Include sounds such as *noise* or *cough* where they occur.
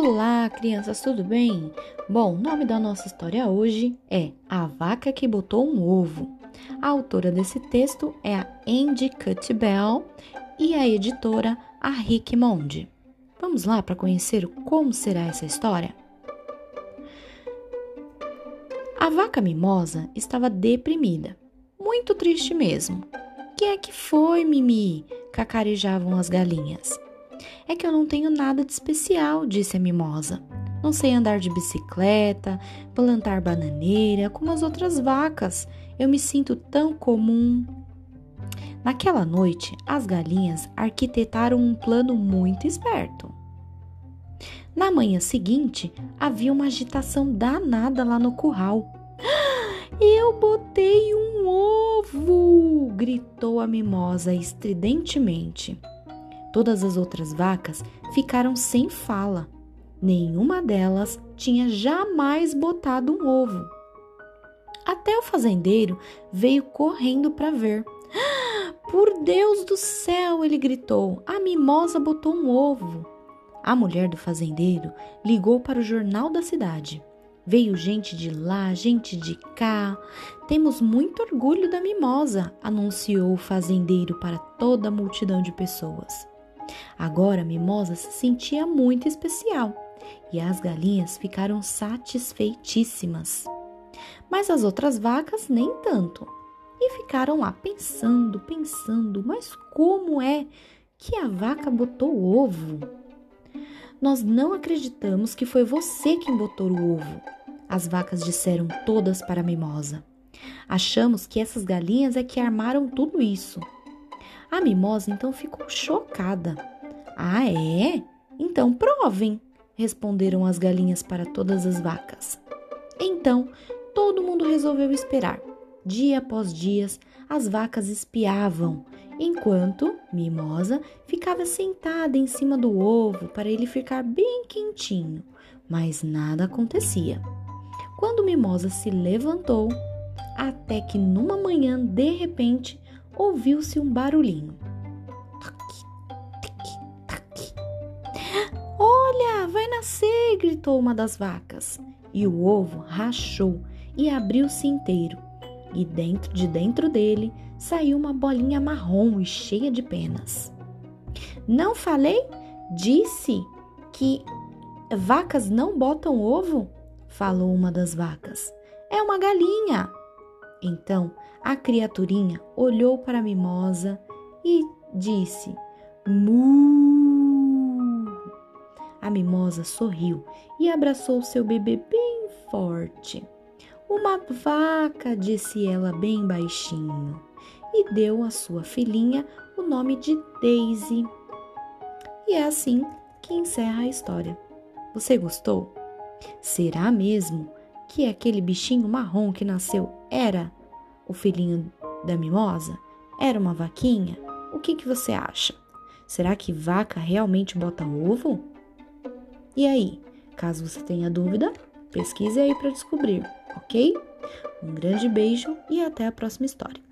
Olá, crianças, tudo bem? Bom, o nome da nossa história hoje é A Vaca que Botou um Ovo. A autora desse texto é a Andy Cutbell e a editora a Rick Monde. Vamos lá para conhecer como será essa história? A vaca mimosa estava deprimida, muito triste mesmo. Que é que foi, Mimi? cacarejavam as galinhas. É que eu não tenho nada de especial, disse a mimosa. Não sei andar de bicicleta, plantar bananeira como as outras vacas. Eu me sinto tão comum. Naquela noite, as galinhas arquitetaram um plano muito esperto. Na manhã seguinte, havia uma agitação danada lá no curral. *gasps* Eu botei um ovo! gritou a mimosa estridentemente. Todas as outras vacas ficaram sem fala. Nenhuma delas tinha jamais botado um ovo. Até o fazendeiro veio correndo para ver. *gasps* Por Deus do céu! ele gritou. A mimosa botou um ovo. A mulher do fazendeiro ligou para o jornal da cidade. Veio gente de lá, gente de cá. Temos muito orgulho da mimosa, anunciou o fazendeiro para toda a multidão de pessoas. Agora a mimosa se sentia muito especial e as galinhas ficaram satisfeitíssimas. Mas as outras vacas nem tanto. E ficaram lá pensando, pensando, mas como é que a vaca botou ovo? Nós não acreditamos que foi você quem botou o ovo. As vacas disseram todas para a mimosa. Achamos que essas galinhas é que armaram tudo isso. A mimosa então ficou chocada. Ah, é? Então provem, responderam as galinhas para todas as vacas. Então todo mundo resolveu esperar. Dia após dia, as vacas espiavam, enquanto Mimosa ficava sentada em cima do ovo para ele ficar bem quentinho, mas nada acontecia. Quando Mimosa se levantou, até que numa manhã, de repente, ouviu-se um barulhinho. Olha, vai nascer! gritou uma das vacas. E o ovo rachou e abriu-se inteiro. E dentro de dentro dele saiu uma bolinha marrom e cheia de penas. Não falei? Disse que vacas não botam ovo? Falou uma das vacas. É uma galinha. Então a criaturinha olhou para a mimosa e disse: Mu! A mimosa sorriu e abraçou seu bebê bem forte. Uma vaca, disse ela bem baixinho, e deu à sua filhinha o nome de Daisy. E é assim que encerra a história. Você gostou? Será mesmo que aquele bichinho marrom que nasceu era o filhinho da mimosa? Era uma vaquinha? O que, que você acha? Será que vaca realmente bota ovo? E aí, caso você tenha dúvida, pesquise aí para descobrir, ok? Um grande beijo e até a próxima história.